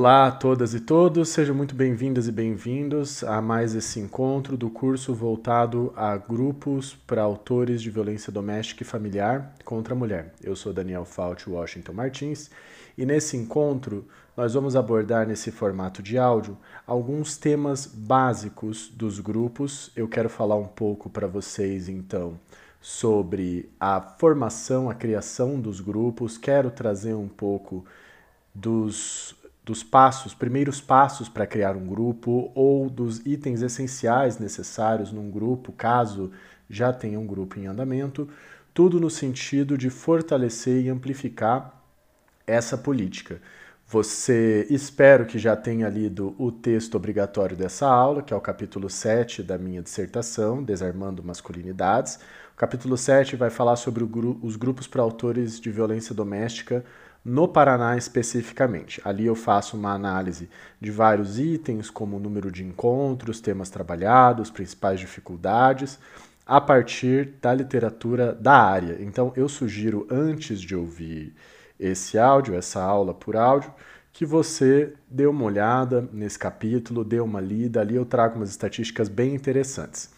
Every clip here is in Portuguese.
Olá a todas e todos, sejam muito bem-vindas e bem-vindos a mais esse encontro do curso voltado a grupos para autores de violência doméstica e familiar contra a mulher. Eu sou Daniel Fauci Washington Martins e nesse encontro nós vamos abordar nesse formato de áudio alguns temas básicos dos grupos. Eu quero falar um pouco para vocês então sobre a formação, a criação dos grupos, quero trazer um pouco dos dos passos, primeiros passos para criar um grupo ou dos itens essenciais necessários num grupo, caso já tenha um grupo em andamento, tudo no sentido de fortalecer e amplificar essa política. Você espero que já tenha lido o texto obrigatório dessa aula, que é o capítulo 7 da minha dissertação, Desarmando Masculinidades. O capítulo 7 vai falar sobre gru os grupos para autores de violência doméstica no Paraná especificamente. Ali eu faço uma análise de vários itens, como o número de encontros, temas trabalhados, principais dificuldades, a partir da literatura da área. Então eu sugiro, antes de ouvir esse áudio, essa aula por áudio, que você dê uma olhada nesse capítulo, dê uma lida. Ali eu trago umas estatísticas bem interessantes.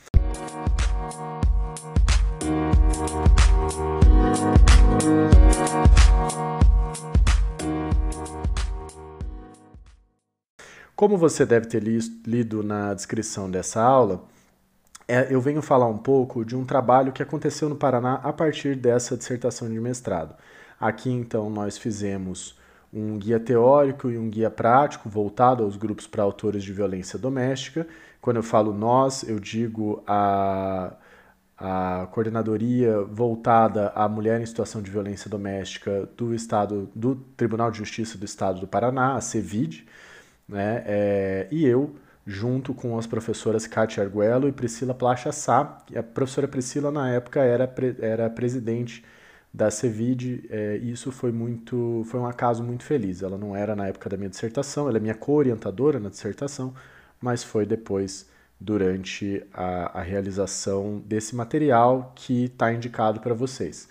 Como você deve ter lido na descrição dessa aula, é, eu venho falar um pouco de um trabalho que aconteceu no Paraná a partir dessa dissertação de mestrado. Aqui, então, nós fizemos um guia teórico e um guia prático voltado aos grupos para autores de violência doméstica. Quando eu falo nós, eu digo a, a coordenadoria voltada à mulher em situação de violência doméstica do Estado, do Tribunal de Justiça do Estado do Paraná, a CEVID né? É, e eu, junto com as professoras Kátia Arguello e Priscila Placha Sá, a professora Priscila na época era, era presidente da CEVID, é, e isso foi muito foi um acaso muito feliz. Ela não era na época da minha dissertação, ela é minha co-orientadora na dissertação, mas foi depois durante a, a realização desse material que está indicado para vocês.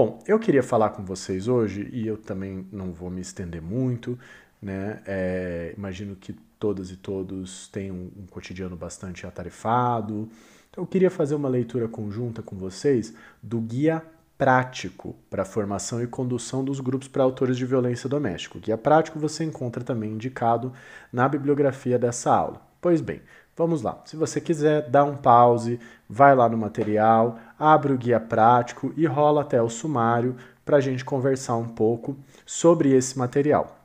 Bom, eu queria falar com vocês hoje, e eu também não vou me estender muito, né? É, imagino que todas e todos têm um, um cotidiano bastante atarefado. Então, eu queria fazer uma leitura conjunta com vocês do guia prático para formação e condução dos grupos para autores de violência doméstica. O guia prático você encontra também indicado na bibliografia dessa aula. Pois bem, Vamos lá. Se você quiser, dá um pause, vai lá no material, abre o guia prático e rola até o sumário para a gente conversar um pouco sobre esse material.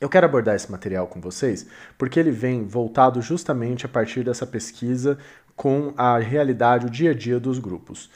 Eu quero abordar esse material com vocês porque ele vem voltado justamente a partir dessa pesquisa com a realidade, o dia a dia dos grupos.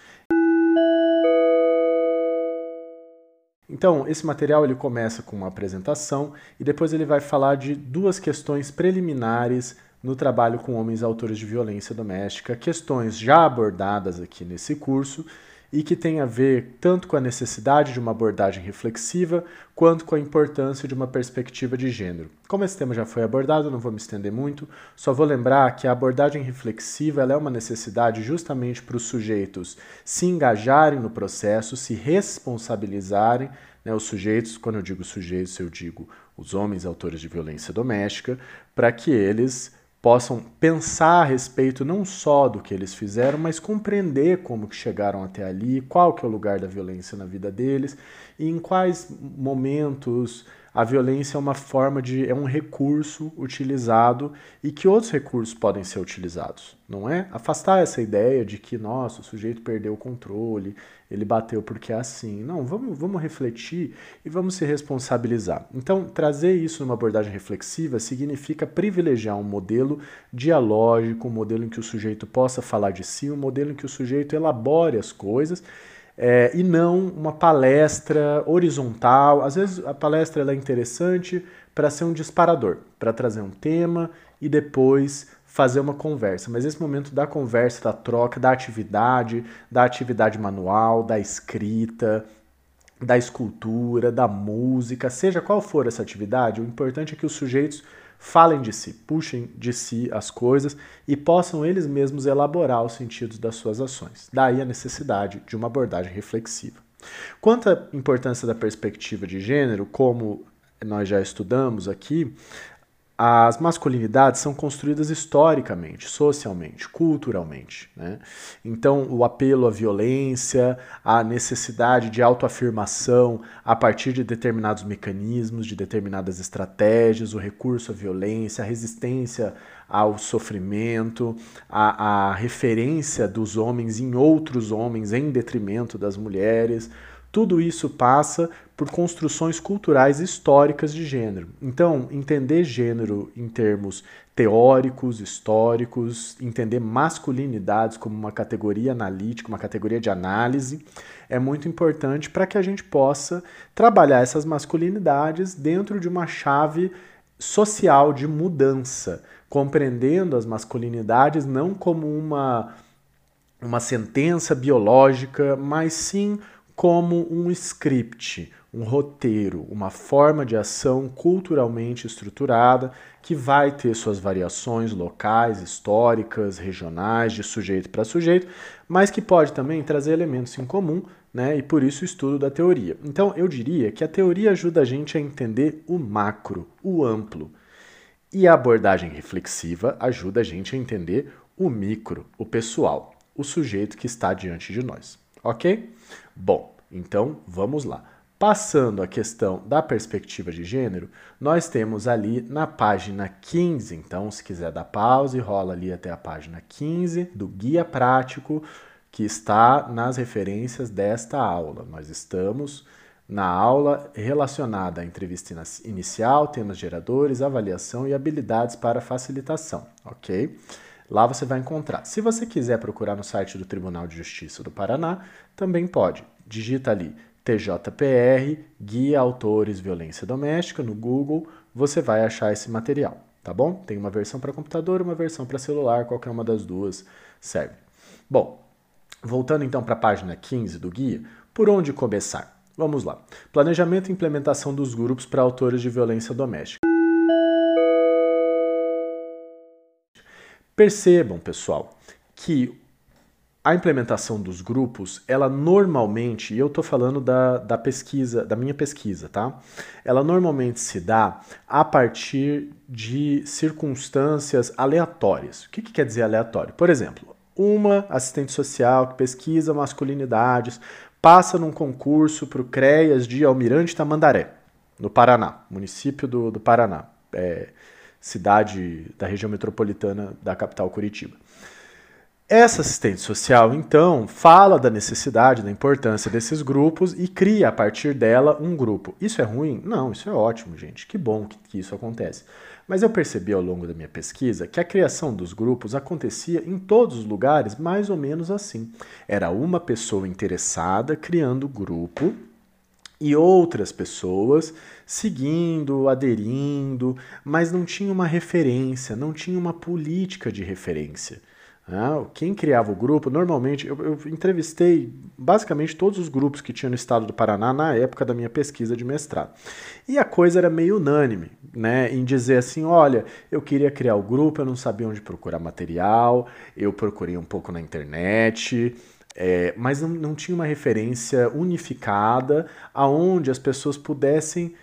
Então, esse material ele começa com uma apresentação e depois ele vai falar de duas questões preliminares no trabalho com homens autores de violência doméstica, questões já abordadas aqui nesse curso e que tem a ver tanto com a necessidade de uma abordagem reflexiva quanto com a importância de uma perspectiva de gênero. Como esse tema já foi abordado, não vou me estender muito, só vou lembrar que a abordagem reflexiva é uma necessidade justamente para os sujeitos se engajarem no processo, se responsabilizarem, né, os sujeitos, quando eu digo sujeitos, eu digo os homens autores de violência doméstica, para que eles possam pensar a respeito não só do que eles fizeram, mas compreender como que chegaram até ali, qual que é o lugar da violência na vida deles e em quais momentos a violência é uma forma de é um recurso utilizado e que outros recursos podem ser utilizados, não é? Afastar essa ideia de que nossa, o sujeito perdeu o controle, ele bateu porque é assim. Não, vamos, vamos refletir e vamos se responsabilizar. Então, trazer isso numa abordagem reflexiva significa privilegiar um modelo dialógico, um modelo em que o sujeito possa falar de si, um modelo em que o sujeito elabore as coisas é, e não uma palestra horizontal. Às vezes a palestra é interessante para ser um disparador, para trazer um tema e depois fazer uma conversa. Mas esse momento da conversa, da troca, da atividade, da atividade manual, da escrita, da escultura, da música, seja qual for essa atividade, o importante é que os sujeitos falem de si, puxem de si as coisas e possam eles mesmos elaborar os sentidos das suas ações. Daí a necessidade de uma abordagem reflexiva. Quanto à importância da perspectiva de gênero, como nós já estudamos aqui, as masculinidades são construídas historicamente, socialmente, culturalmente. Né? Então, o apelo à violência, a necessidade de autoafirmação a partir de determinados mecanismos, de determinadas estratégias, o recurso à violência, a resistência ao sofrimento, a, a referência dos homens em outros homens em detrimento das mulheres, tudo isso passa por construções culturais históricas de gênero. Então, entender gênero em termos teóricos, históricos, entender masculinidades como uma categoria analítica, uma categoria de análise, é muito importante para que a gente possa trabalhar essas masculinidades dentro de uma chave social de mudança, compreendendo as masculinidades não como uma, uma sentença biológica, mas sim como um script, um roteiro, uma forma de ação culturalmente estruturada que vai ter suas variações locais, históricas, regionais, de sujeito para sujeito, mas que pode também trazer elementos em comum, né? E por isso o estudo da teoria. Então, eu diria que a teoria ajuda a gente a entender o macro, o amplo. E a abordagem reflexiva ajuda a gente a entender o micro, o pessoal, o sujeito que está diante de nós. Ok? Bom, então vamos lá. Passando a questão da perspectiva de gênero, nós temos ali na página 15, então se quiser dar pausa e rola ali até a página 15 do guia prático que está nas referências desta aula. Nós estamos na aula relacionada à entrevista inicial, temas geradores, avaliação e habilidades para facilitação, ok? Lá você vai encontrar. Se você quiser procurar no site do Tribunal de Justiça do Paraná, também pode. Digita ali TJPR, Guia Autores Violência Doméstica, no Google, você vai achar esse material, tá bom? Tem uma versão para computador uma versão para celular, qualquer uma das duas serve. Bom, voltando então para a página 15 do guia, por onde começar? Vamos lá. Planejamento e implementação dos grupos para autores de violência doméstica. Percebam, pessoal, que a implementação dos grupos, ela normalmente, e eu estou falando da, da pesquisa, da minha pesquisa, tá? Ela normalmente se dá a partir de circunstâncias aleatórias. O que, que quer dizer aleatório? Por exemplo, uma assistente social que pesquisa masculinidades passa num concurso para o CREAS de Almirante Tamandaré, no Paraná, município do, do Paraná. É, cidade da região metropolitana da capital Curitiba. Essa assistente social, então, fala da necessidade, da importância desses grupos e cria a partir dela um grupo. Isso é ruim? Não, isso é ótimo, gente. Que bom que, que isso acontece. Mas eu percebi ao longo da minha pesquisa que a criação dos grupos acontecia em todos os lugares mais ou menos assim. Era uma pessoa interessada criando grupo e outras pessoas seguindo, aderindo, mas não tinha uma referência, não tinha uma política de referência. Ah, quem criava o grupo, normalmente, eu, eu, entrevistei basicamente todos os grupos que tinha no estado do Paraná na época da minha pesquisa de mestrado. E a coisa era meio unânime, né, em dizer assim: olha, eu queria criar o grupo, eu não sabia onde procurar material, eu procurei um pouco na internet, é, mas não, não tinha uma referência unificada aonde as pessoas pudessem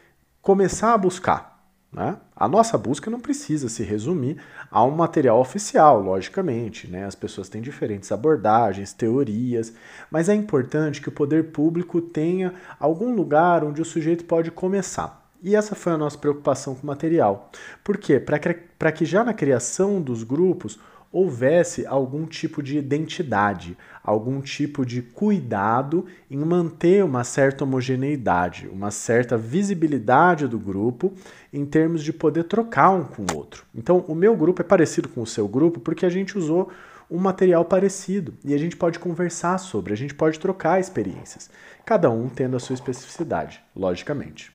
começar a buscar. Né? A nossa busca não precisa se resumir a um material oficial, logicamente. Né? As pessoas têm diferentes abordagens, teorias, mas é importante que o poder público tenha algum lugar onde o sujeito pode começar. E essa foi a nossa preocupação com o material. Por quê? Para que, já na criação dos grupos houvesse algum tipo de identidade, algum tipo de cuidado em manter uma certa homogeneidade, uma certa visibilidade do grupo em termos de poder trocar um com o outro. Então, o meu grupo é parecido com o seu grupo porque a gente usou um material parecido e a gente pode conversar sobre, a gente pode trocar experiências, cada um tendo a sua especificidade, logicamente.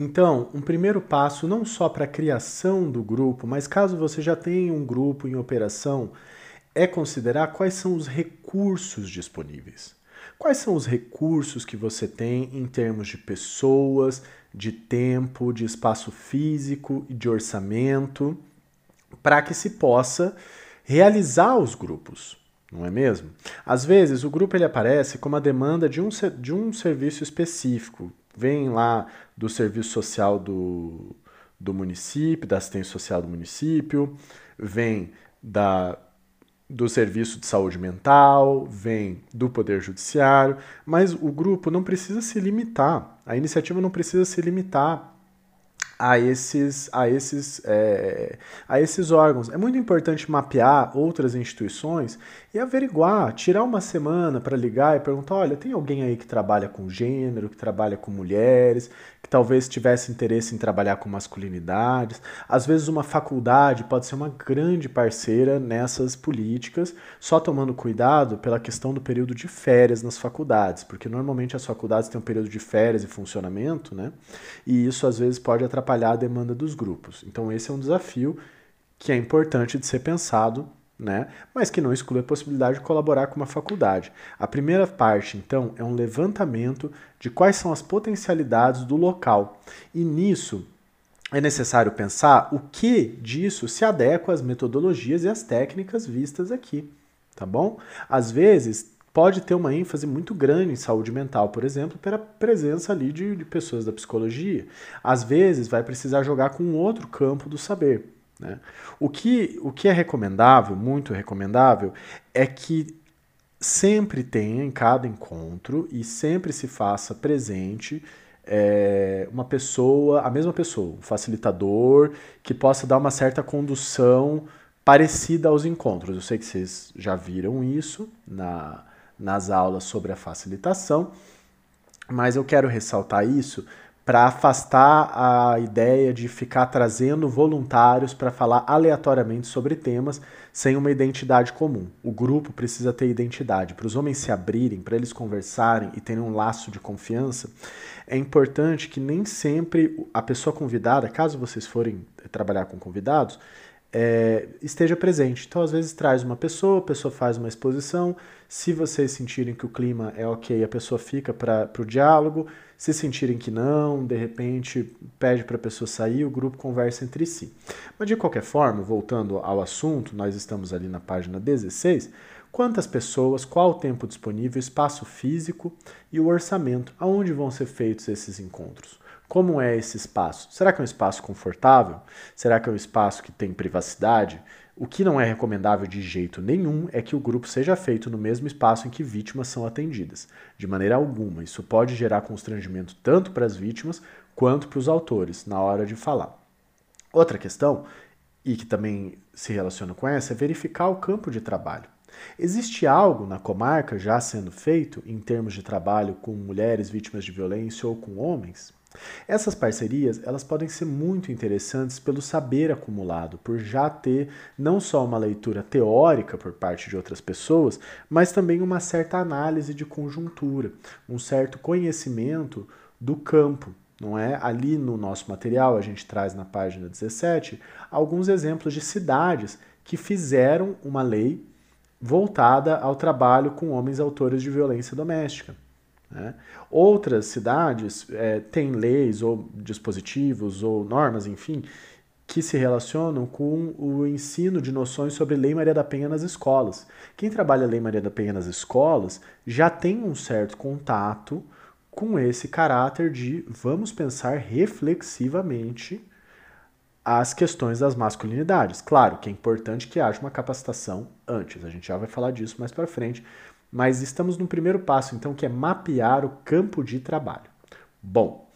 Então, um primeiro passo não só para a criação do grupo, mas caso você já tenha um grupo em operação, é considerar quais são os recursos disponíveis. Quais são os recursos que você tem em termos de pessoas, de tempo, de espaço físico e de orçamento para que se possa realizar os grupos, não é mesmo? Às vezes o grupo ele aparece como a demanda de um, de um serviço específico. Vem lá do serviço social do, do município, da assistência social do município, vem da do serviço de saúde mental, vem do poder judiciário, mas o grupo não precisa se limitar, a iniciativa não precisa se limitar a esses, a esses, é, a esses órgãos. É muito importante mapear outras instituições e averiguar, tirar uma semana para ligar e perguntar: olha, tem alguém aí que trabalha com gênero, que trabalha com mulheres, que talvez tivesse interesse em trabalhar com masculinidades. Às vezes, uma faculdade pode ser uma grande parceira nessas políticas, só tomando cuidado pela questão do período de férias nas faculdades, porque normalmente as faculdades têm um período de férias e funcionamento, né? E isso às vezes pode atrapalhar a demanda dos grupos. Então, esse é um desafio que é importante de ser pensado né? mas que não exclui a possibilidade de colaborar com uma faculdade. A primeira parte, então, é um levantamento de quais são as potencialidades do local. E nisso é necessário pensar o que disso se adequa às metodologias e às técnicas vistas aqui, tá bom? Às vezes pode ter uma ênfase muito grande em saúde mental, por exemplo, pela presença ali de, de pessoas da psicologia. Às vezes vai precisar jogar com outro campo do saber. Né? O, que, o que é recomendável, muito recomendável, é que sempre tenha em cada encontro e sempre se faça presente é, uma pessoa, a mesma pessoa, um facilitador, que possa dar uma certa condução parecida aos encontros. Eu sei que vocês já viram isso na, nas aulas sobre a facilitação, mas eu quero ressaltar isso para afastar a ideia de ficar trazendo voluntários para falar aleatoriamente sobre temas sem uma identidade comum. O grupo precisa ter identidade. Para os homens se abrirem, para eles conversarem e terem um laço de confiança, é importante que nem sempre a pessoa convidada, caso vocês forem trabalhar com convidados, é, esteja presente. Então, às vezes, traz uma pessoa, a pessoa faz uma exposição. Se vocês sentirem que o clima é ok, a pessoa fica para o diálogo. Se sentirem que não, de repente pede para a pessoa sair, o grupo conversa entre si. Mas de qualquer forma, voltando ao assunto, nós estamos ali na página 16. Quantas pessoas, qual o tempo disponível, espaço físico e o orçamento, aonde vão ser feitos esses encontros? Como é esse espaço? Será que é um espaço confortável? Será que é um espaço que tem privacidade? O que não é recomendável de jeito nenhum é que o grupo seja feito no mesmo espaço em que vítimas são atendidas. De maneira alguma, isso pode gerar constrangimento tanto para as vítimas quanto para os autores na hora de falar. Outra questão, e que também se relaciona com essa, é verificar o campo de trabalho. Existe algo na comarca já sendo feito em termos de trabalho com mulheres vítimas de violência ou com homens? Essas parcerias, elas podem ser muito interessantes pelo saber acumulado, por já ter não só uma leitura teórica por parte de outras pessoas, mas também uma certa análise de conjuntura, um certo conhecimento do campo, não é? Ali no nosso material, a gente traz na página 17 alguns exemplos de cidades que fizeram uma lei voltada ao trabalho com homens autores de violência doméstica. Né? Outras cidades é, têm leis ou dispositivos ou normas, enfim, que se relacionam com o ensino de noções sobre Lei Maria da Penha nas escolas. Quem trabalha Lei Maria da Penha nas escolas já tem um certo contato com esse caráter de vamos pensar reflexivamente as questões das masculinidades. Claro que é importante que haja uma capacitação antes, a gente já vai falar disso mais para frente, mas estamos no primeiro passo, então, que é mapear o campo de trabalho. Bom,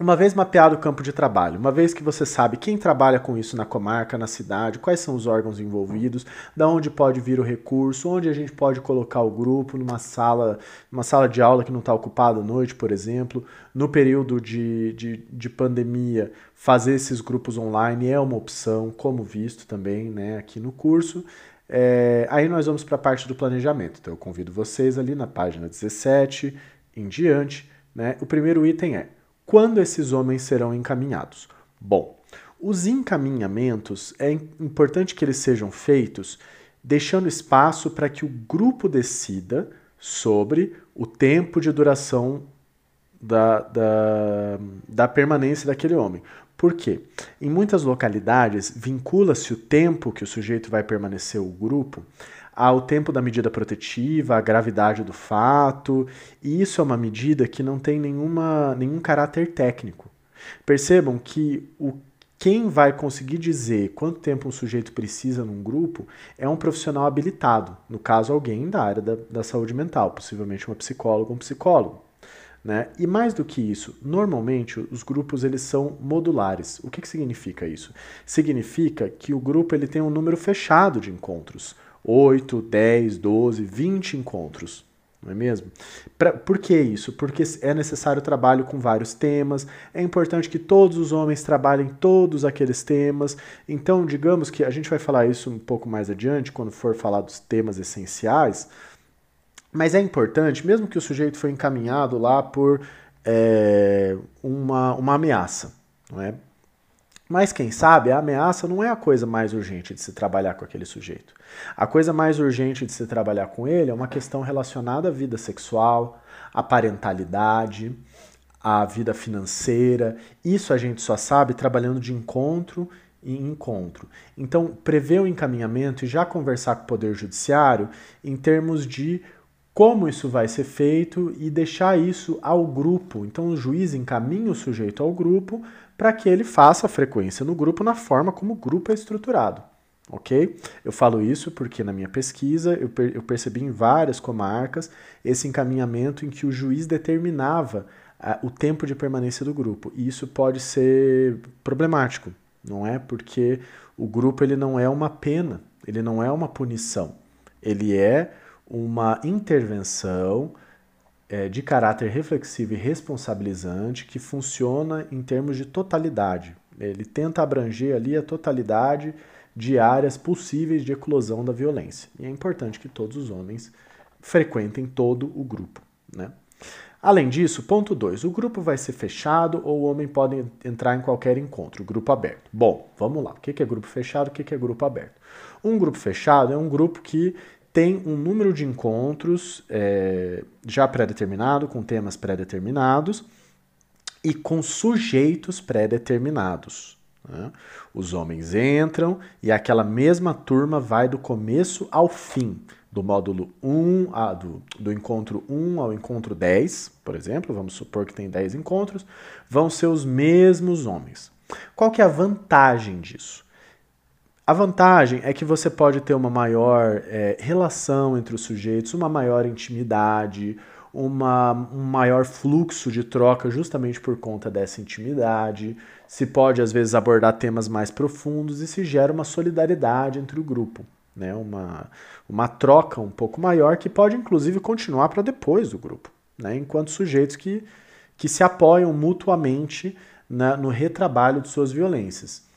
uma vez mapeado o campo de trabalho, uma vez que você sabe quem trabalha com isso na comarca, na cidade, quais são os órgãos envolvidos, da onde pode vir o recurso, onde a gente pode colocar o grupo numa sala, numa sala de aula que não está ocupada à noite, por exemplo, no período de, de, de pandemia, fazer esses grupos online é uma opção, como visto também né, aqui no curso. É, aí nós vamos para a parte do planejamento. Então eu convido vocês ali na página 17 em diante. Né? O primeiro item é quando esses homens serão encaminhados? Bom, os encaminhamentos é importante que eles sejam feitos deixando espaço para que o grupo decida sobre o tempo de duração da, da, da permanência daquele homem. Por quê? Em muitas localidades, vincula-se o tempo que o sujeito vai permanecer o grupo ao tempo da medida protetiva, à gravidade do fato, e isso é uma medida que não tem nenhuma, nenhum caráter técnico. Percebam que o quem vai conseguir dizer quanto tempo um sujeito precisa num grupo é um profissional habilitado, no caso, alguém da área da, da saúde mental, possivelmente uma psicóloga ou um psicólogo. Né? E mais do que isso, normalmente os grupos eles são modulares. O que, que significa isso? Significa que o grupo ele tem um número fechado de encontros. 8, 10, 12, 20 encontros não é mesmo? Pra, por que isso? Porque é necessário trabalho com vários temas, é importante que todos os homens trabalhem todos aqueles temas. Então, digamos que a gente vai falar isso um pouco mais adiante, quando for falar dos temas essenciais, mas é importante, mesmo que o sujeito foi encaminhado lá por é, uma, uma ameaça, não é? Mas quem sabe a ameaça não é a coisa mais urgente de se trabalhar com aquele sujeito. A coisa mais urgente de se trabalhar com ele é uma questão relacionada à vida sexual, à parentalidade, à vida financeira. Isso a gente só sabe trabalhando de encontro em encontro. Então, prever o encaminhamento e já conversar com o Poder Judiciário em termos de como isso vai ser feito e deixar isso ao grupo. Então, o juiz encaminha o sujeito ao grupo para que ele faça a frequência no grupo na forma como o grupo é estruturado. Ok? Eu falo isso porque na minha pesquisa eu, per eu percebi em várias comarcas esse encaminhamento em que o juiz determinava uh, o tempo de permanência do grupo. E isso pode ser problemático, não é? Porque o grupo ele não é uma pena, ele não é uma punição, ele é uma intervenção é, de caráter reflexivo e responsabilizante que funciona em termos de totalidade. Ele tenta abranger ali a totalidade de áreas possíveis de eclosão da violência. E é importante que todos os homens frequentem todo o grupo. Né? Além disso, ponto 2. O grupo vai ser fechado ou o homem pode entrar em qualquer encontro, grupo aberto. Bom, vamos lá. O que é grupo fechado? O que é grupo aberto? Um grupo fechado é um grupo que tem um número de encontros é, já pré-determinado, com temas pré-determinados e com sujeitos pré-determinados. Né? Os homens entram e aquela mesma turma vai do começo ao fim, do módulo 1, a, do, do encontro 1 ao encontro 10, por exemplo, vamos supor que tem 10 encontros, vão ser os mesmos homens. Qual que é a vantagem disso? A vantagem é que você pode ter uma maior é, relação entre os sujeitos, uma maior intimidade, uma, um maior fluxo de troca justamente por conta dessa intimidade. Se pode, às vezes, abordar temas mais profundos e se gera uma solidariedade entre o grupo. Né? Uma, uma troca um pouco maior que pode, inclusive, continuar para depois do grupo, né? enquanto sujeitos que, que se apoiam mutuamente na, no retrabalho de suas violências.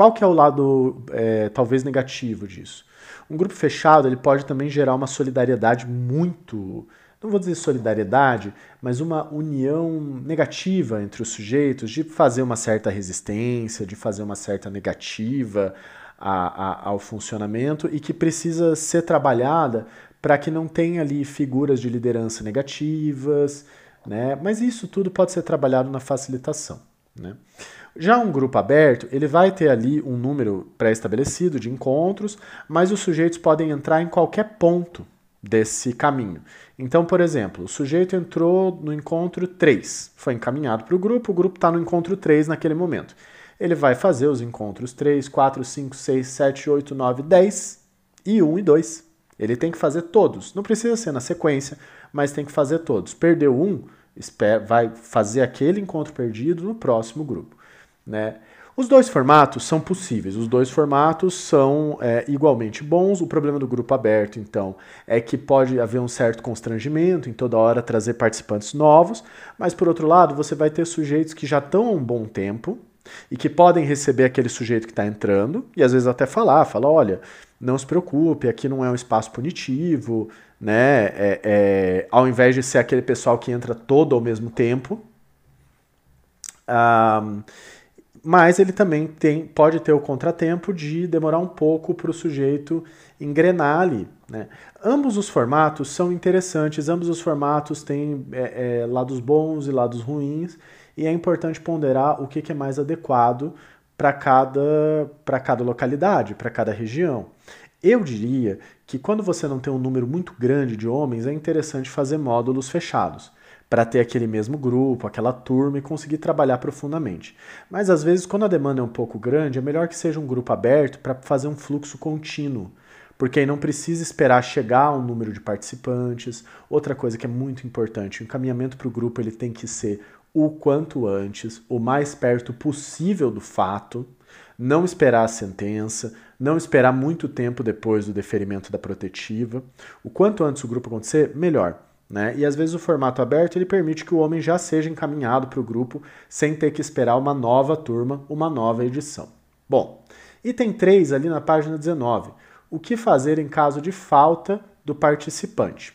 Qual que é o lado é, talvez negativo disso? Um grupo fechado ele pode também gerar uma solidariedade muito, não vou dizer solidariedade, mas uma união negativa entre os sujeitos, de fazer uma certa resistência, de fazer uma certa negativa a, a, ao funcionamento e que precisa ser trabalhada para que não tenha ali figuras de liderança negativas, né? Mas isso tudo pode ser trabalhado na facilitação, né? Já um grupo aberto, ele vai ter ali um número pré-estabelecido de encontros, mas os sujeitos podem entrar em qualquer ponto desse caminho. Então, por exemplo, o sujeito entrou no encontro 3, foi encaminhado para o grupo, o grupo está no encontro 3 naquele momento. Ele vai fazer os encontros 3, 4, 5, 6, 7, 8, 9, 10 e 1 e 2. Ele tem que fazer todos. Não precisa ser na sequência, mas tem que fazer todos. Perdeu um, vai fazer aquele encontro perdido no próximo grupo. Né? Os dois formatos são possíveis, os dois formatos são é, igualmente bons. O problema do grupo aberto, então, é que pode haver um certo constrangimento em toda hora trazer participantes novos, mas por outro lado, você vai ter sujeitos que já estão há um bom tempo e que podem receber aquele sujeito que está entrando e às vezes até falar, fala, olha, não se preocupe, aqui não é um espaço punitivo, né? É, é, ao invés de ser aquele pessoal que entra todo ao mesmo tempo. Um, mas ele também tem, pode ter o contratempo de demorar um pouco para o sujeito engrenar ali. Né? Ambos os formatos são interessantes, ambos os formatos têm é, é, lados bons e lados ruins, e é importante ponderar o que, que é mais adequado para cada, cada localidade, para cada região. Eu diria que quando você não tem um número muito grande de homens, é interessante fazer módulos fechados para ter aquele mesmo grupo, aquela turma e conseguir trabalhar profundamente. Mas às vezes, quando a demanda é um pouco grande, é melhor que seja um grupo aberto para fazer um fluxo contínuo, porque aí não precisa esperar chegar um número de participantes. Outra coisa que é muito importante, o encaminhamento para o grupo ele tem que ser o quanto antes, o mais perto possível do fato, não esperar a sentença, não esperar muito tempo depois do deferimento da protetiva. O quanto antes o grupo acontecer, melhor. Né? E às vezes o formato aberto ele permite que o homem já seja encaminhado para o grupo sem ter que esperar uma nova turma, uma nova edição. Bom, item 3 ali na página 19. O que fazer em caso de falta do participante?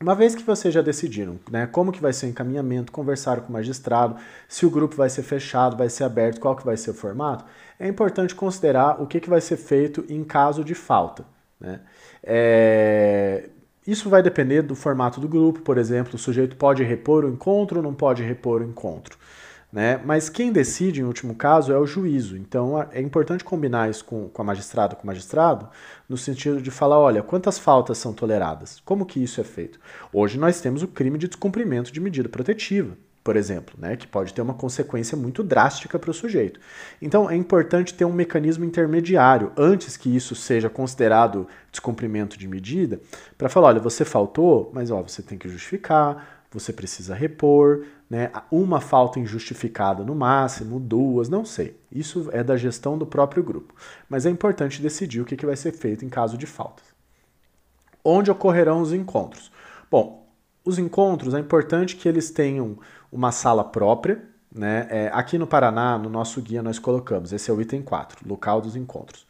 Uma vez que vocês já decidiram né, como que vai ser o encaminhamento, conversaram com o magistrado, se o grupo vai ser fechado, vai ser aberto, qual que vai ser o formato, é importante considerar o que, que vai ser feito em caso de falta. Né? É, isso vai depender do formato do grupo, por exemplo, o sujeito pode repor o encontro ou não pode repor o encontro. Né? Mas quem decide, em último caso, é o juízo. Então é importante combinar isso com, com a magistrada, com o magistrado, no sentido de falar: olha, quantas faltas são toleradas? Como que isso é feito? Hoje nós temos o crime de descumprimento de medida protetiva por exemplo, né, que pode ter uma consequência muito drástica para o sujeito. Então é importante ter um mecanismo intermediário antes que isso seja considerado descumprimento de medida, para falar, olha, você faltou, mas ó, você tem que justificar, você precisa repor, né, uma falta injustificada no máximo, duas, não sei. Isso é da gestão do próprio grupo, mas é importante decidir o que, que vai ser feito em caso de faltas. Onde ocorrerão os encontros? Bom, os encontros é importante que eles tenham uma sala própria. Né? É, aqui no Paraná, no nosso guia, nós colocamos, esse é o item 4, local dos encontros.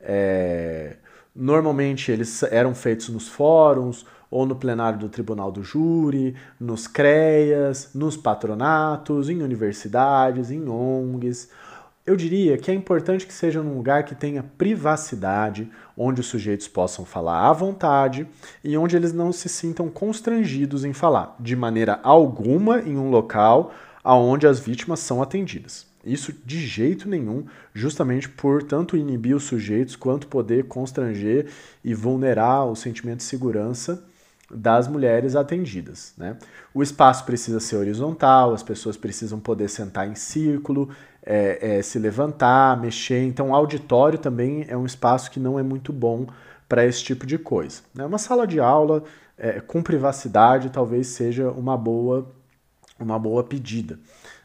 É, normalmente eles eram feitos nos fóruns, ou no plenário do Tribunal do Júri, nos CREAS, nos patronatos, em universidades, em ONGs. Eu diria que é importante que seja num lugar que tenha privacidade, onde os sujeitos possam falar à vontade e onde eles não se sintam constrangidos em falar, de maneira alguma em um local aonde as vítimas são atendidas. Isso de jeito nenhum, justamente por tanto inibir os sujeitos quanto poder constranger e vulnerar o sentimento de segurança das mulheres atendidas. Né? O espaço precisa ser horizontal, as pessoas precisam poder sentar em círculo, é, é, se levantar, mexer. Então, auditório também é um espaço que não é muito bom para esse tipo de coisa. Né? Uma sala de aula é, com privacidade talvez seja uma boa, uma boa pedida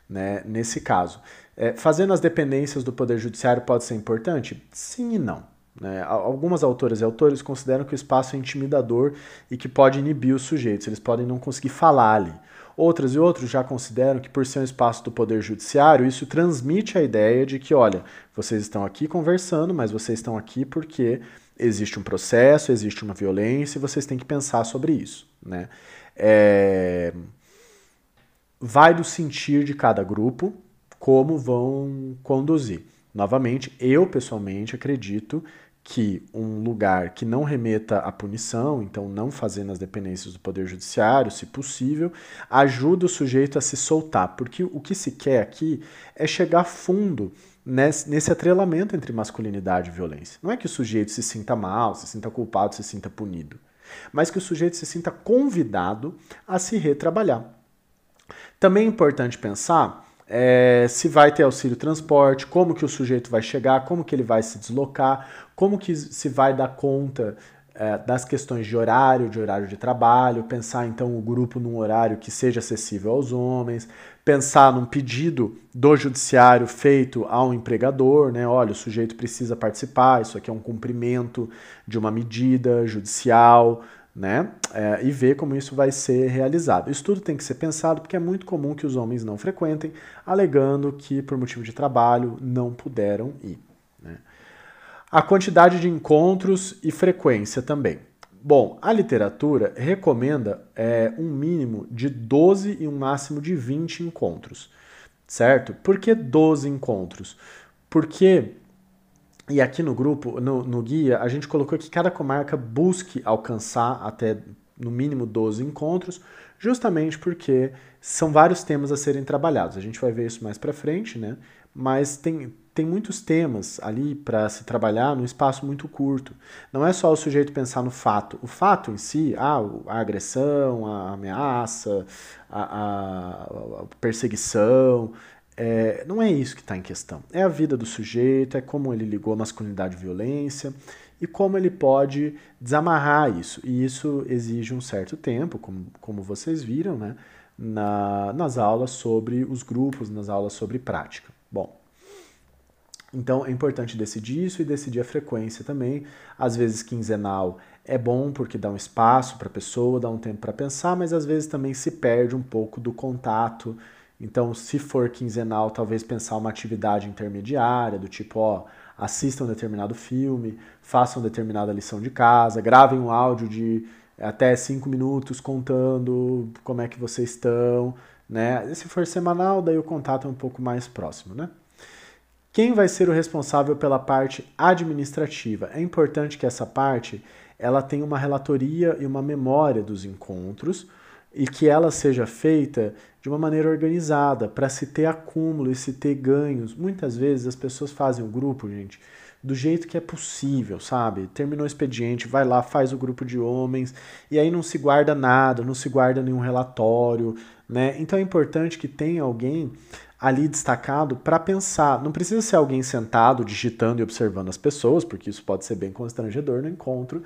né? nesse caso. É, fazendo as dependências do Poder Judiciário pode ser importante? Sim e não. Né? Algumas autoras e autores consideram que o espaço é intimidador e que pode inibir os sujeitos, eles podem não conseguir falar ali. Outras e outros já consideram que, por ser um espaço do Poder Judiciário, isso transmite a ideia de que, olha, vocês estão aqui conversando, mas vocês estão aqui porque existe um processo, existe uma violência e vocês têm que pensar sobre isso. Né? É... Vai do sentir de cada grupo como vão conduzir. Novamente, eu pessoalmente acredito que um lugar que não remeta à punição, então não fazendo as dependências do Poder Judiciário, se possível, ajuda o sujeito a se soltar, porque o que se quer aqui é chegar fundo nesse, atrelamento entre masculinidade e violência. Não é que o sujeito se sinta mal, se sinta culpado, se sinta punido, mas que o sujeito se sinta convidado a se retrabalhar. Também é importante pensar é, se vai ter auxílio transporte, como que o sujeito vai chegar, como que ele vai se deslocar, como que se vai dar conta é, das questões de horário, de horário de trabalho, pensar então o grupo num horário que seja acessível aos homens, pensar num pedido do judiciário feito ao empregador, né? Olha, o sujeito precisa participar, isso aqui é um cumprimento de uma medida judicial, né? É, e ver como isso vai ser realizado. Isso tudo tem que ser pensado porque é muito comum que os homens não frequentem, alegando que por motivo de trabalho não puderam ir. A quantidade de encontros e frequência também. Bom, a literatura recomenda é, um mínimo de 12 e um máximo de 20 encontros. certo? Por que 12 encontros? Porque, e aqui no grupo, no, no guia, a gente colocou que cada comarca busque alcançar até no mínimo 12 encontros, justamente porque são vários temas a serem trabalhados. A gente vai ver isso mais para frente, né? Mas tem, tem muitos temas ali para se trabalhar num espaço muito curto. Não é só o sujeito pensar no fato. O fato em si, ah, a agressão, a ameaça, a, a, perseguição, é, não é isso que está em questão. É a vida do sujeito, é como ele ligou a masculinidade e violência e como ele pode desamarrar isso. E isso exige um certo tempo, como, como vocês viram, né? Na, nas aulas sobre os grupos, nas aulas sobre prática. Então é importante decidir isso e decidir a frequência também. Às vezes quinzenal é bom porque dá um espaço para a pessoa, dá um tempo para pensar, mas às vezes também se perde um pouco do contato. Então, se for quinzenal, talvez pensar uma atividade intermediária, do tipo, ó, assistam um determinado filme, façam determinada lição de casa, gravem um áudio de até cinco minutos contando como é que vocês estão, né? Se for semanal, daí o contato é um pouco mais próximo, né? Quem vai ser o responsável pela parte administrativa? É importante que essa parte ela tenha uma relatoria e uma memória dos encontros e que ela seja feita de uma maneira organizada para se ter acúmulo e se ter ganhos. Muitas vezes as pessoas fazem o grupo, gente, do jeito que é possível, sabe? Terminou o expediente, vai lá, faz o grupo de homens e aí não se guarda nada, não se guarda nenhum relatório, né? Então é importante que tenha alguém ali destacado para pensar. Não precisa ser alguém sentado, digitando e observando as pessoas, porque isso pode ser bem constrangedor no encontro.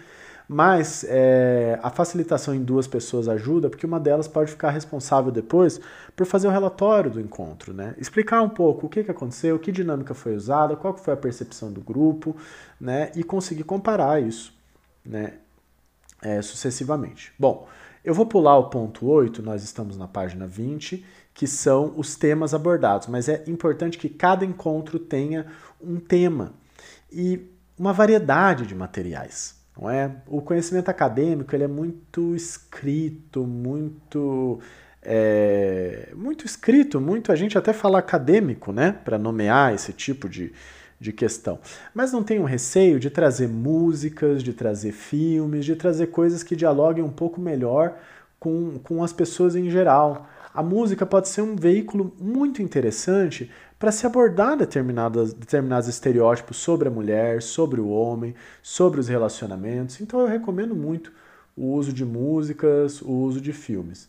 Mas é, a facilitação em duas pessoas ajuda, porque uma delas pode ficar responsável depois por fazer o relatório do encontro, né? Explicar um pouco o que, que aconteceu, que dinâmica foi usada, qual foi a percepção do grupo, né? E conseguir comparar isso, né? É, sucessivamente. Bom, eu vou pular o ponto 8, nós estamos na página 20, que são os temas abordados, mas é importante que cada encontro tenha um tema e uma variedade de materiais. Não é? O conhecimento acadêmico ele é muito escrito, muito é, muito escrito, muito a gente até fala acadêmico, né, para nomear esse tipo de, de questão. Mas não tenho receio de trazer músicas, de trazer filmes, de trazer coisas que dialoguem um pouco melhor com, com as pessoas em geral. A música pode ser um veículo muito interessante para se abordar determinados estereótipos sobre a mulher, sobre o homem, sobre os relacionamentos. Então eu recomendo muito o uso de músicas, o uso de filmes.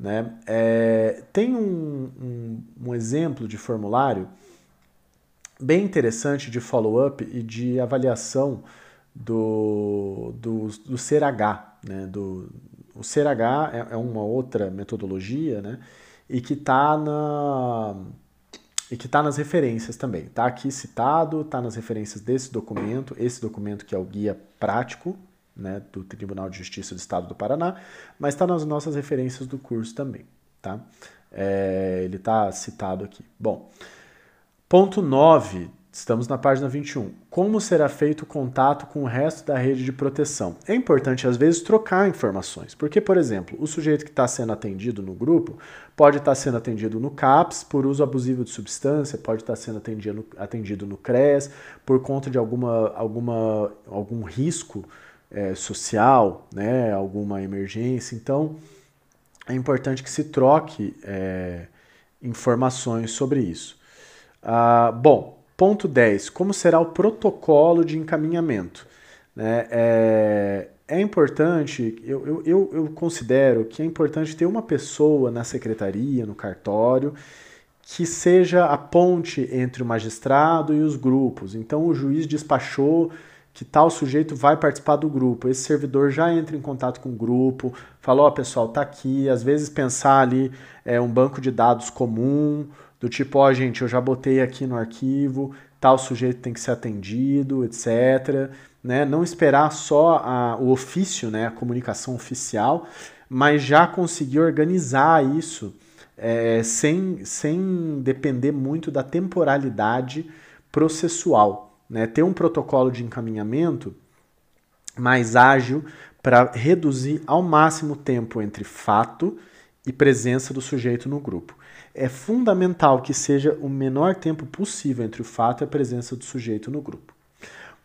Né? É, tem um, um, um exemplo de formulário bem interessante de follow-up e de avaliação do, do, do CRH, né? do, o CRH é, é uma outra metodologia, né? E que está na e que está nas referências também. Está aqui citado, está nas referências desse documento, esse documento que é o guia prático né, do Tribunal de Justiça do Estado do Paraná, mas está nas nossas referências do curso também. Tá? É, ele está citado aqui. Bom, ponto 9 Estamos na página 21. Como será feito o contato com o resto da rede de proteção? É importante, às vezes, trocar informações. Porque, por exemplo, o sujeito que está sendo atendido no grupo pode estar tá sendo atendido no CAPS por uso abusivo de substância, pode estar tá sendo atendido, atendido no CRES por conta de alguma, alguma, algum risco é, social, né, alguma emergência. Então, é importante que se troque é, informações sobre isso. Ah, bom, Ponto 10. Como será o protocolo de encaminhamento? Né? É, é importante, eu, eu, eu considero que é importante ter uma pessoa na secretaria, no cartório, que seja a ponte entre o magistrado e os grupos. Então, o juiz despachou que tal sujeito vai participar do grupo. Esse servidor já entra em contato com o grupo, falou, ó, pessoal, tá aqui. Às vezes pensar ali é um banco de dados comum, do tipo, ó, oh, gente, eu já botei aqui no arquivo, tal sujeito tem que ser atendido, etc. Né? Não esperar só a, o ofício, né, a comunicação oficial, mas já conseguir organizar isso é, sem, sem depender muito da temporalidade processual. Né? Ter um protocolo de encaminhamento mais ágil para reduzir ao máximo o tempo entre fato e presença do sujeito no grupo. É fundamental que seja o menor tempo possível entre o fato e a presença do sujeito no grupo.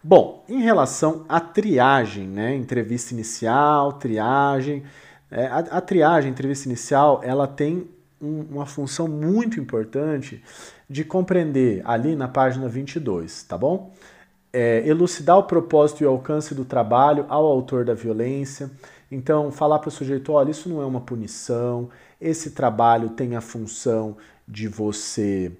Bom, em relação à triagem, né, entrevista inicial, triagem, é, a, a, triagem, entrevista inicial, ela tem um, uma função muito importante de compreender ali na página 22, tá bom? É, elucidar o propósito e o alcance do trabalho ao autor da violência. Então, falar para o sujeito: olha, isso não é uma punição, esse trabalho tem a função de você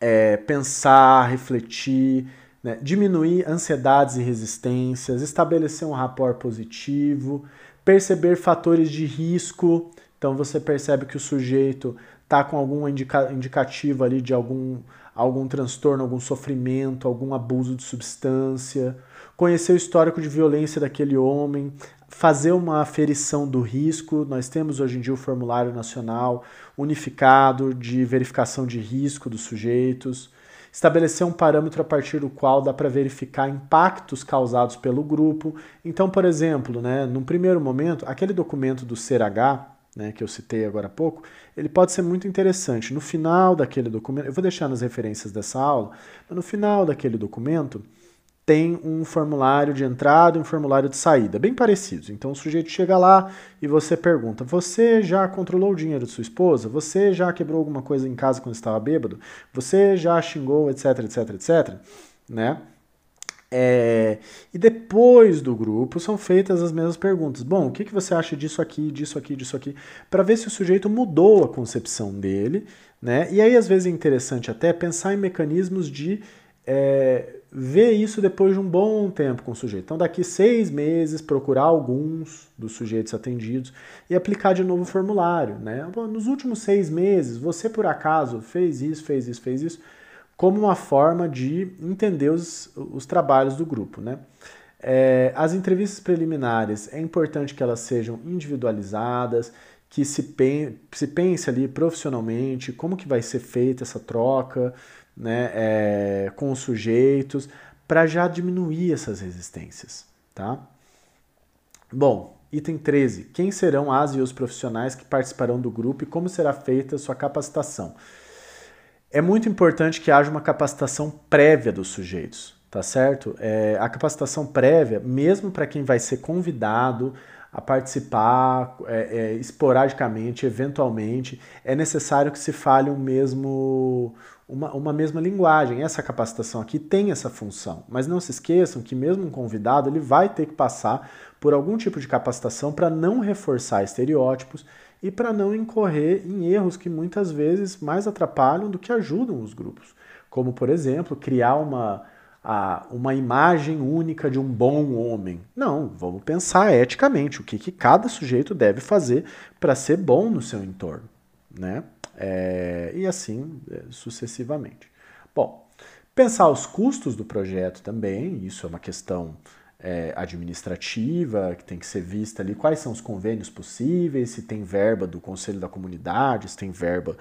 é, pensar, refletir, né, diminuir ansiedades e resistências, estabelecer um rapport positivo, perceber fatores de risco. Então, você percebe que o sujeito está com algum indica indicativo ali de algum, algum transtorno, algum sofrimento, algum abuso de substância, conhecer o histórico de violência daquele homem, fazer uma aferição do risco. Nós temos hoje em dia o formulário nacional unificado de verificação de risco dos sujeitos. Estabelecer um parâmetro a partir do qual dá para verificar impactos causados pelo grupo. Então, por exemplo, né, num primeiro momento, aquele documento do CRH, né, que eu citei agora há pouco, ele pode ser muito interessante. No final daquele documento, eu vou deixar nas referências dessa aula, mas no final daquele documento tem um formulário de entrada e um formulário de saída, bem parecidos. Então o sujeito chega lá e você pergunta: Você já controlou o dinheiro de sua esposa? Você já quebrou alguma coisa em casa quando estava bêbado? Você já xingou, etc, etc, etc, né? É, e depois do grupo são feitas as mesmas perguntas. Bom, o que, que você acha disso aqui, disso aqui, disso aqui? Para ver se o sujeito mudou a concepção dele, né? E aí, às vezes, é interessante até pensar em mecanismos de é, ver isso depois de um bom tempo com o sujeito. Então, daqui seis meses, procurar alguns dos sujeitos atendidos e aplicar de novo o formulário. Né? Nos últimos seis meses, você por acaso fez isso, fez isso, fez isso como uma forma de entender os, os trabalhos do grupo. Né? É, as entrevistas preliminares é importante que elas sejam individualizadas, que se, pen, se pense ali profissionalmente como que vai ser feita essa troca né, é, com os sujeitos, para já diminuir essas resistências. Tá? Bom, item 13. Quem serão as e os profissionais que participarão do grupo e como será feita sua capacitação? É muito importante que haja uma capacitação prévia dos sujeitos, tá certo? É, a capacitação prévia, mesmo para quem vai ser convidado a participar é, é, esporadicamente, eventualmente, é necessário que se fale um mesmo, uma, uma mesma linguagem. Essa capacitação aqui tem essa função, mas não se esqueçam que mesmo um convidado ele vai ter que passar por algum tipo de capacitação para não reforçar estereótipos e para não incorrer em erros que muitas vezes mais atrapalham do que ajudam os grupos. Como, por exemplo, criar uma, a, uma imagem única de um bom homem. Não, vamos pensar eticamente o que, que cada sujeito deve fazer para ser bom no seu entorno. Né? É, e assim é, sucessivamente. Bom, pensar os custos do projeto também, isso é uma questão é, administrativa que tem que ser vista ali, quais são os convênios possíveis, se tem verba do Conselho da Comunidade, se tem verba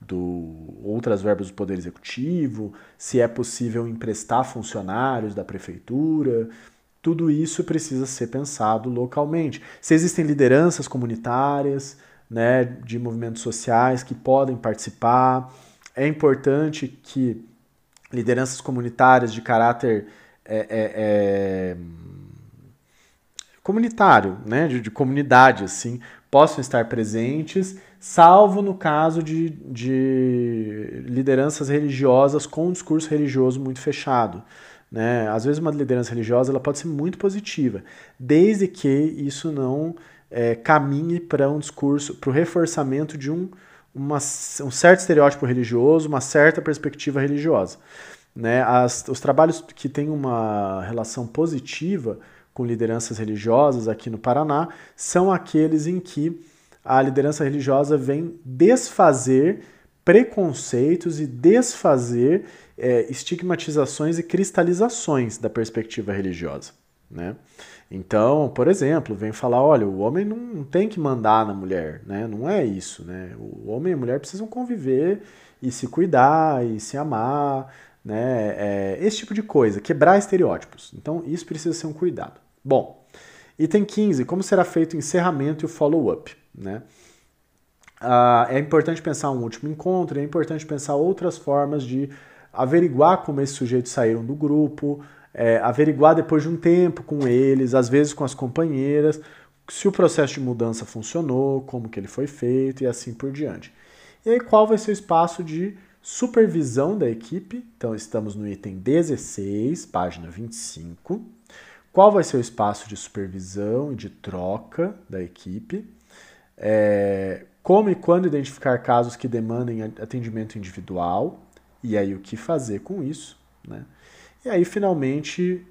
do outras verbas do Poder Executivo, se é possível emprestar funcionários da prefeitura. Tudo isso precisa ser pensado localmente. Se existem lideranças comunitárias, né, de movimentos sociais que podem participar, é importante que lideranças comunitárias de caráter é, é, é, comunitário, né, de, de, comunidade, assim, possam estar presentes, salvo no caso de, de lideranças religiosas com um discurso religioso muito fechado. Né? Às vezes uma liderança religiosa ela pode ser muito positiva, desde que isso não é, caminhe para um discurso, para o reforçamento de um, uma, um certo estereótipo religioso, uma certa perspectiva religiosa. Né? As, os trabalhos que têm uma relação positiva com lideranças religiosas aqui no Paraná são aqueles em que a liderança religiosa vem desfazer preconceitos e desfazer é, estigmatizações e cristalizações da perspectiva religiosa. Né? Então, por exemplo, vem falar, olha, o homem não tem que mandar na mulher, né? Não é isso, né? O homem e a mulher precisam conviver e se cuidar e se amar, né? É, esse tipo de coisa, quebrar estereótipos. Então, isso precisa ser um cuidado. Bom, item 15, como será feito o encerramento e o follow-up, né? Uh, é importante pensar um último encontro, é importante pensar outras formas de averiguar como esses sujeitos saíram do grupo, é, averiguar depois de um tempo com eles, às vezes com as companheiras, se o processo de mudança funcionou, como que ele foi feito e assim por diante. E aí qual vai ser o espaço de supervisão da equipe? Então estamos no item 16, página 25. Qual vai ser o espaço de supervisão e de troca da equipe? É, como e quando identificar casos que demandem atendimento individual? E aí o que fazer com isso? Né? E aí, finalmente,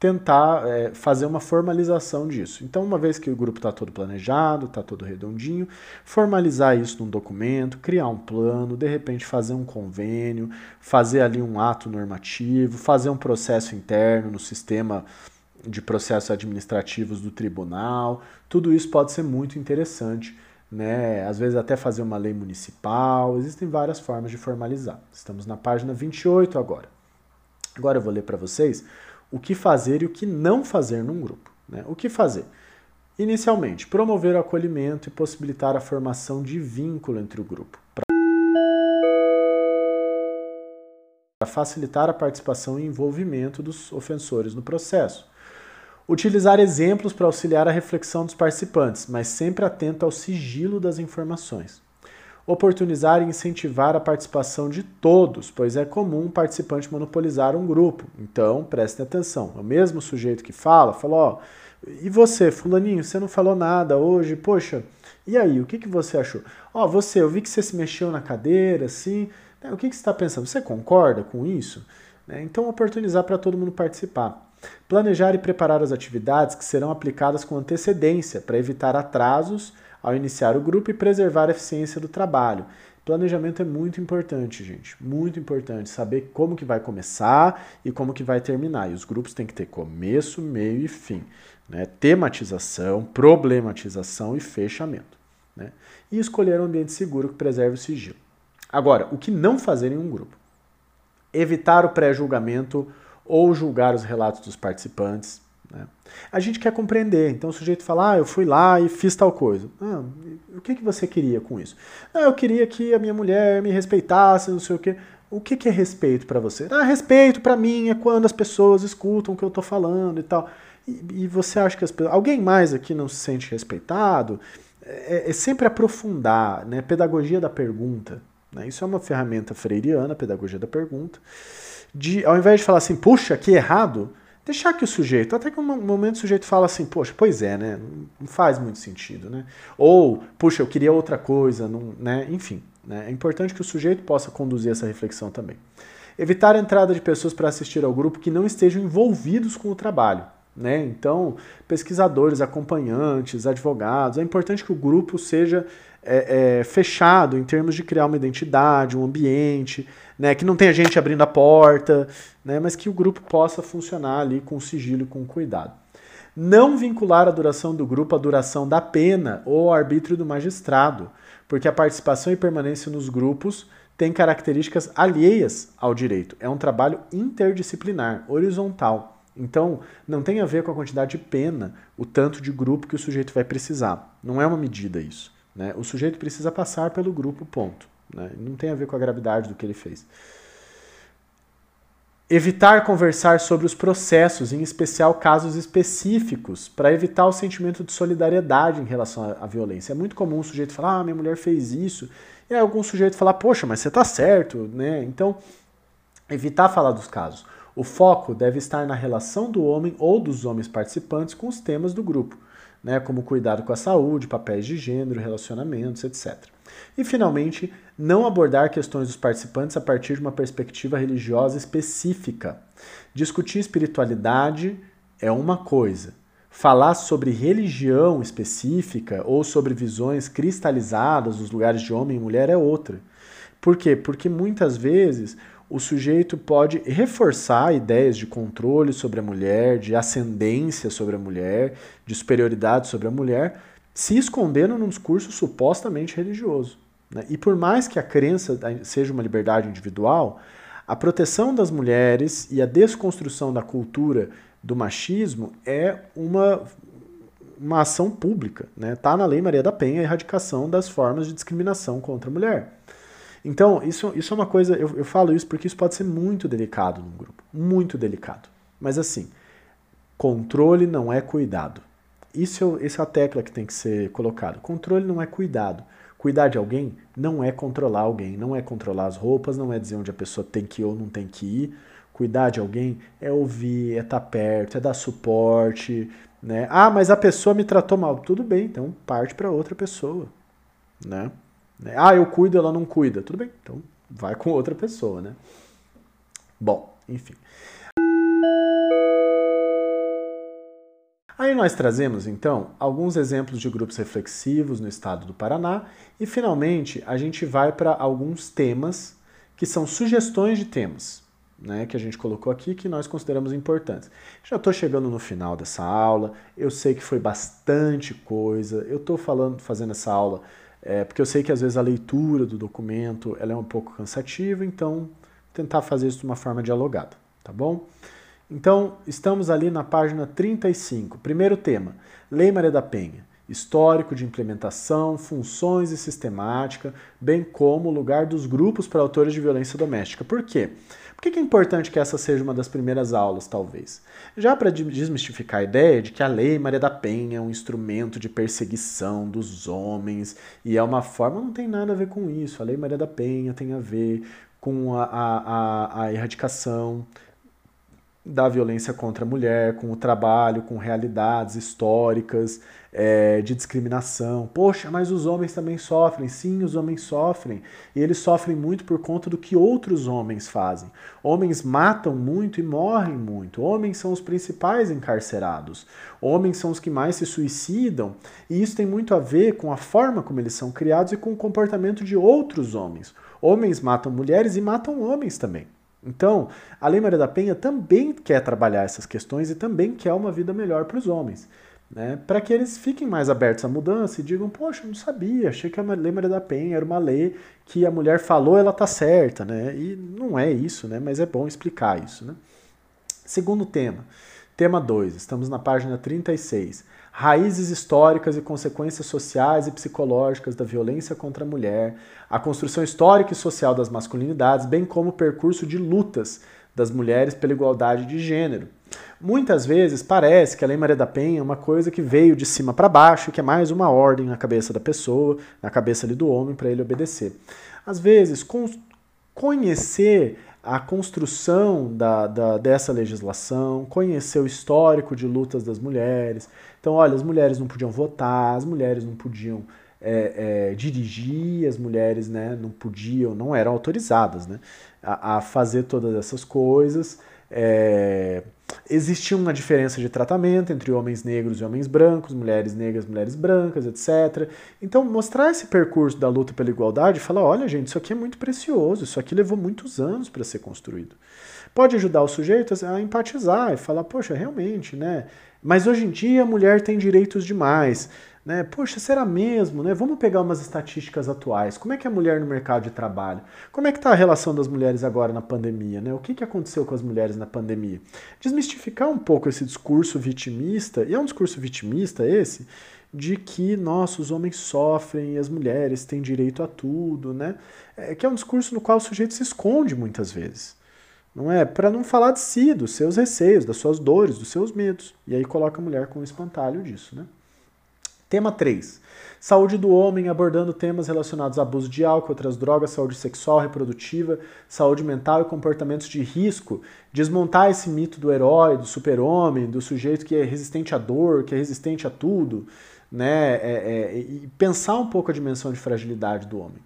tentar é, fazer uma formalização disso. Então, uma vez que o grupo está todo planejado, está todo redondinho, formalizar isso num documento, criar um plano, de repente fazer um convênio, fazer ali um ato normativo, fazer um processo interno no sistema de processos administrativos do tribunal. Tudo isso pode ser muito interessante. Né? Às vezes até fazer uma lei municipal, existem várias formas de formalizar. Estamos na página 28 agora. Agora eu vou ler para vocês o que fazer e o que não fazer num grupo. Né? O que fazer? Inicialmente, promover o acolhimento e possibilitar a formação de vínculo entre o grupo. Para facilitar a participação e envolvimento dos ofensores no processo. Utilizar exemplos para auxiliar a reflexão dos participantes, mas sempre atento ao sigilo das informações oportunizar e incentivar a participação de todos, pois é comum um participante monopolizar um grupo. Então, prestem atenção. É o mesmo sujeito que fala, falou, ó, e você, fulaninho, você não falou nada hoje, poxa, e aí, o que, que você achou? Ó, você, eu vi que você se mexeu na cadeira, assim, né? o que, que você está pensando? Você concorda com isso? Né? Então, oportunizar para todo mundo participar. Planejar e preparar as atividades que serão aplicadas com antecedência para evitar atrasos ao iniciar o grupo e preservar a eficiência do trabalho. Planejamento é muito importante, gente, muito importante saber como que vai começar e como que vai terminar. E os grupos têm que ter começo, meio e fim, né? Tematização, problematização e fechamento, né? E escolher um ambiente seguro que preserve o sigilo. Agora, o que não fazer em um grupo? Evitar o pré-julgamento ou julgar os relatos dos participantes, né? A gente quer compreender, então o sujeito fala, ah, eu fui lá e fiz tal coisa. Ah, o que, que você queria com isso? Ah, eu queria que a minha mulher me respeitasse, não sei o quê. O que, que é respeito para você? Ah, respeito para mim é quando as pessoas escutam o que eu estou falando e tal. E, e, você acha que as pessoas, alguém mais aqui não se sente respeitado? É, é sempre aprofundar, né? Pedagogia da pergunta. Né? Isso é uma ferramenta freiriana, pedagogia da pergunta. De, ao invés de falar assim, puxa, que errado, deixar que o sujeito, até que um momento o sujeito fala assim, poxa, pois é, né? Não faz muito sentido, né? Ou, puxa, eu queria outra coisa, não, né? Enfim, né? é importante que o sujeito possa conduzir essa reflexão também. Evitar a entrada de pessoas para assistir ao grupo que não estejam envolvidos com o trabalho. Né? Então, pesquisadores, acompanhantes, advogados, é importante que o grupo seja é, é, fechado em termos de criar uma identidade, um ambiente, né, que não tenha gente abrindo a porta, né, mas que o grupo possa funcionar ali com sigilo com cuidado. Não vincular a duração do grupo à duração da pena ou ao arbítrio do magistrado, porque a participação e permanência nos grupos tem características alheias ao direito. É um trabalho interdisciplinar, horizontal. Então, não tem a ver com a quantidade de pena, o tanto de grupo que o sujeito vai precisar. Não é uma medida isso. Né? O sujeito precisa passar pelo grupo, ponto. Né? Não tem a ver com a gravidade do que ele fez. Evitar conversar sobre os processos, em especial casos específicos, para evitar o sentimento de solidariedade em relação à violência. É muito comum o sujeito falar, ah, minha mulher fez isso, e aí algum sujeito falar, poxa, mas você está certo, né? Então, evitar falar dos casos. O foco deve estar na relação do homem ou dos homens participantes com os temas do grupo né, como cuidado com a saúde, papéis de gênero, relacionamentos, etc. E, finalmente, não abordar questões dos participantes a partir de uma perspectiva religiosa específica. Discutir espiritualidade é uma coisa, falar sobre religião específica ou sobre visões cristalizadas dos lugares de homem e mulher é outra. Por quê? Porque muitas vezes o sujeito pode reforçar ideias de controle sobre a mulher, de ascendência sobre a mulher, de superioridade sobre a mulher, se escondendo num discurso supostamente religioso. Né? E por mais que a crença seja uma liberdade individual, a proteção das mulheres e a desconstrução da cultura do machismo é uma uma ação pública. Está né? Tá na Lei Maria da Penha a erradicação das formas de discriminação contra a mulher. Então, isso, isso é uma coisa, eu, eu falo isso porque isso pode ser muito delicado num grupo, muito delicado. Mas assim, controle não é cuidado. Isso, essa é a tecla que tem que ser colocada. Controle não é cuidado. Cuidar de alguém não é controlar alguém, não é controlar as roupas, não é dizer onde a pessoa tem que ir ou não tem que ir. Cuidar de alguém é ouvir, é estar tá perto, é dar suporte, né? Ah, mas a pessoa me tratou mal. Tudo bem, então parte para outra pessoa, né? Ah, eu cuido, ela não cuida. Tudo bem, então vai com outra pessoa, né? Bom, enfim. Aí nós trazemos então alguns exemplos de grupos reflexivos no estado do Paraná e finalmente a gente vai para alguns temas que são sugestões de temas, né, que a gente colocou aqui que nós consideramos importantes. Já estou chegando no final dessa aula, eu sei que foi bastante coisa, eu estou falando, fazendo essa aula é, porque eu sei que às vezes a leitura do documento ela é um pouco cansativa, então tentar fazer isso de uma forma dialogada, tá bom? Então, estamos ali na página 35. Primeiro tema: Lei Maria da Penha. Histórico de implementação, funções e sistemática, bem como o lugar dos grupos para autores de violência doméstica. Por quê? Por que é importante que essa seja uma das primeiras aulas, talvez? Já para desmistificar a ideia de que a Lei Maria da Penha é um instrumento de perseguição dos homens e é uma forma, não tem nada a ver com isso. A Lei Maria da Penha tem a ver com a, a, a, a erradicação da violência contra a mulher, com o trabalho, com realidades históricas é, de discriminação. Poxa, mas os homens também sofrem. Sim, os homens sofrem. E eles sofrem muito por conta do que outros homens fazem. Homens matam muito e morrem muito. Homens são os principais encarcerados. Homens são os que mais se suicidam. E isso tem muito a ver com a forma como eles são criados e com o comportamento de outros homens. Homens matam mulheres e matam homens também. Então, a Lei Maria da Penha também quer trabalhar essas questões e também quer uma vida melhor para os homens. Né, para que eles fiquem mais abertos à mudança e digam, poxa, não sabia, achei que a Lei Maria da Penha era uma lei que a mulher falou, ela tá certa, né? E não é isso, né? Mas é bom explicar isso, né? Segundo tema, tema 2, estamos na página 36 raízes históricas e consequências sociais e psicológicas da violência contra a mulher, a construção histórica e social das masculinidades, bem como o percurso de lutas das mulheres pela igualdade de gênero. Muitas vezes parece que a Lei Maria da Penha é uma coisa que veio de cima para baixo, que é mais uma ordem na cabeça da pessoa, na cabeça ali do homem para ele obedecer. Às vezes, conhecer a construção da, da, dessa legislação, conhecer o histórico de lutas das mulheres. Então, olha, as mulheres não podiam votar, as mulheres não podiam é, é, dirigir, as mulheres né, não podiam, não eram autorizadas né, a, a fazer todas essas coisas. É, existia uma diferença de tratamento entre homens negros e homens brancos, mulheres negras, mulheres brancas, etc. Então, mostrar esse percurso da luta pela igualdade falar: olha, gente, isso aqui é muito precioso, isso aqui levou muitos anos para ser construído. Pode ajudar o sujeito a empatizar e falar: poxa, realmente, né? Mas hoje em dia a mulher tem direitos demais. Né? Poxa, será mesmo? Né? Vamos pegar umas estatísticas atuais. Como é que é a mulher no mercado de trabalho? Como é que está a relação das mulheres agora na pandemia? Né? O que, que aconteceu com as mulheres na pandemia? Desmistificar um pouco esse discurso vitimista, e é um discurso vitimista esse, de que nossos homens sofrem e as mulheres têm direito a tudo, né? É, que é um discurso no qual o sujeito se esconde muitas vezes. Não é? Para não falar de si, dos seus receios, das suas dores, dos seus medos. E aí coloca a mulher com o espantalho disso, né? Tema 3. Saúde do homem, abordando temas relacionados a abuso de álcool, outras drogas, saúde sexual, reprodutiva, saúde mental e comportamentos de risco. Desmontar esse mito do herói, do super-homem, do sujeito que é resistente à dor, que é resistente a tudo, né? É, é, e pensar um pouco a dimensão de fragilidade do homem.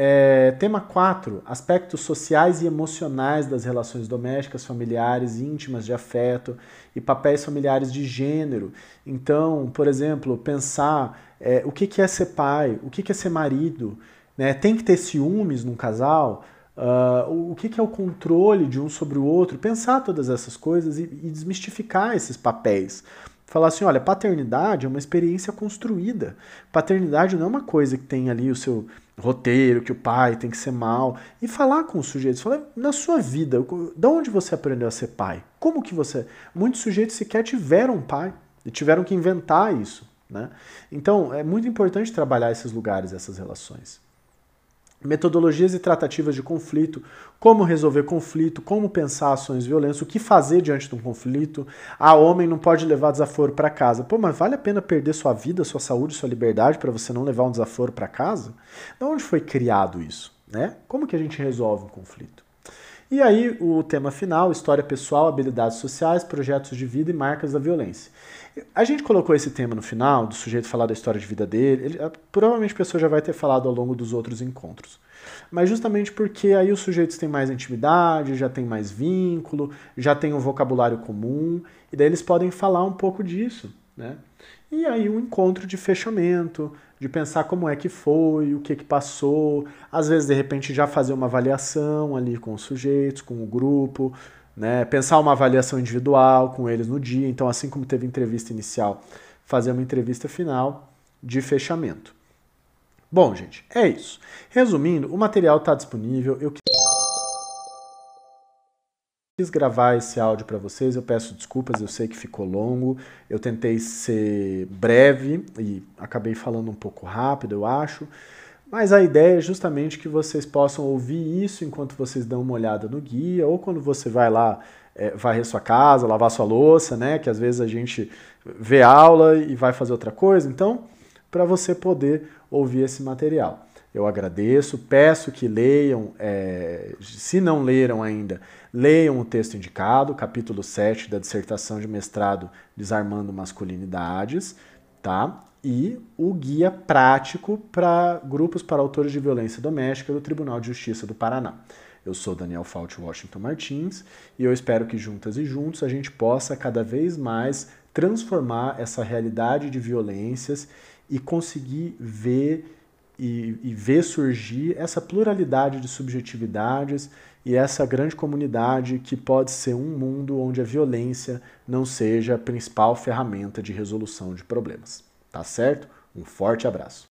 É, tema 4: aspectos sociais e emocionais das relações domésticas, familiares, íntimas, de afeto e papéis familiares de gênero. Então, por exemplo, pensar é, o que, é ser pai, o que, que é ser marido, né? tem que ter ciúmes num casal, uh, o que, que é o controle de um sobre o outro, pensar todas essas coisas e, e desmistificar esses papéis falar assim, olha, paternidade é uma experiência construída. Paternidade não é uma coisa que tem ali o seu roteiro, que o pai tem que ser mal. E falar com os sujeitos, falar na sua vida, de onde você aprendeu a ser pai? Como que você... Muitos sujeitos sequer tiveram pai. e tiveram que inventar isso. Né? Então, é muito importante trabalhar esses lugares, essas relações. Metodologias e tratativas de conflito, como resolver conflito, como pensar ações violentas, o que fazer diante de um conflito. Ah, homem não pode levar desaforo para casa. Pô, mas vale a pena perder sua vida, sua saúde, sua liberdade para você não levar um desaforo para casa? De onde foi criado isso? Né? Como que a gente resolve um conflito? E aí, o tema final: história pessoal, habilidades sociais, projetos de vida e marcas da violência. A gente colocou esse tema no final, do sujeito falar da história de vida dele. Ele, provavelmente a pessoa já vai ter falado ao longo dos outros encontros. Mas justamente porque aí os sujeitos têm mais intimidade, já tem mais vínculo, já tem um vocabulário comum, e daí eles podem falar um pouco disso, né? E aí um encontro de fechamento, de pensar como é que foi, o que que passou, às vezes de repente já fazer uma avaliação ali com os sujeitos, com o grupo, né? Pensar uma avaliação individual com eles no dia. Então, assim como teve entrevista inicial, fazer uma entrevista final de fechamento. Bom, gente, é isso. Resumindo, o material está disponível. Eu quis gravar esse áudio para vocês. Eu peço desculpas, eu sei que ficou longo. Eu tentei ser breve e acabei falando um pouco rápido, eu acho. Mas a ideia é justamente que vocês possam ouvir isso enquanto vocês dão uma olhada no guia, ou quando você vai lá é, varrer sua casa, lavar sua louça, né? Que às vezes a gente vê aula e vai fazer outra coisa. Então, para você poder ouvir esse material. Eu agradeço, peço que leiam, é, se não leram ainda, leiam o texto indicado, capítulo 7 da dissertação de mestrado Desarmando Masculinidades, tá? E o guia prático para grupos para autores de violência doméstica do Tribunal de Justiça do Paraná. Eu sou Daniel Fault Washington Martins e eu espero que juntas e juntos a gente possa cada vez mais transformar essa realidade de violências e conseguir ver e, e ver surgir essa pluralidade de subjetividades e essa grande comunidade que pode ser um mundo onde a violência não seja a principal ferramenta de resolução de problemas. Tá certo? Um forte abraço.